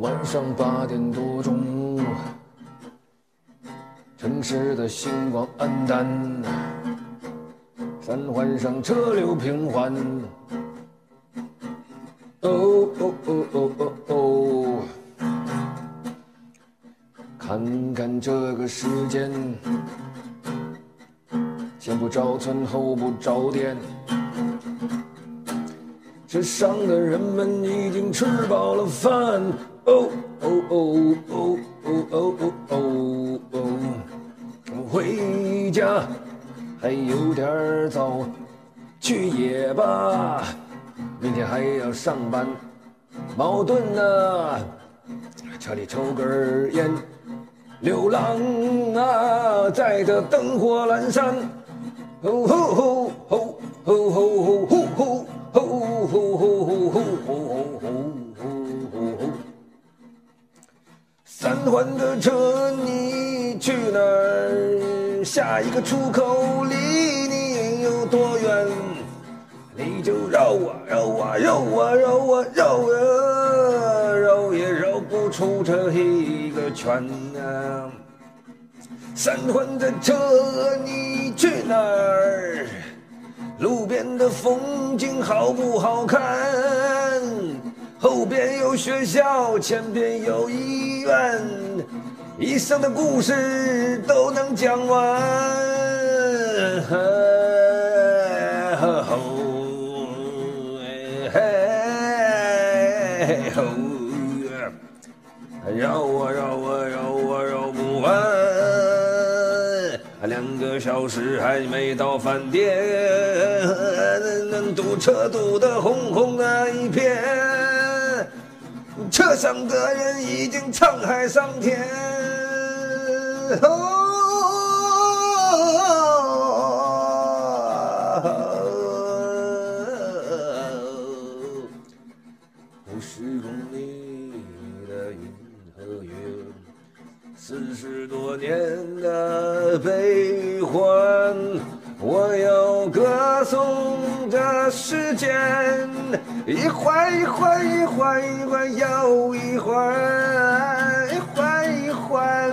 晚上八点多钟，城市的星光黯淡，三环上车流平缓。哦哦哦哦哦哦，看看这个时间，不着村后不着店。街上的人们已经吃饱了饭，哦哦哦哦哦哦哦哦，回家还有点早，去也罢，明天还要上班，矛盾啊，车里抽根烟，流浪啊，在这灯火阑珊，吼吼吼吼吼吼吼吼吼。吼吼吼吼吼吼吼吼吼！三环的车，你去哪儿？下一个出口离你有多远？你就绕啊绕啊绕啊绕啊绕啊绕也绕不出这一个圈啊！三环的车，你去哪儿？路边的风景好不好看？后边有学校，前边有医院，一生的故事都能讲完。吼嘿吼，绕啊绕啊绕啊绕不完。两个小时还没到饭店，堵车堵得红红的一片，车上的人已经沧海桑田。五十公里的银河园。四十多年的悲与欢，我要歌颂这时间，一环一环一环一环又一环，一环一环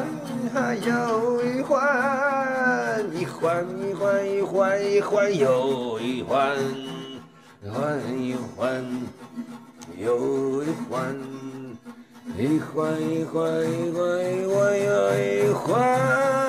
又一环，一环一环一环一环又一环，一环一环又一环。一环一环一环一环又一环。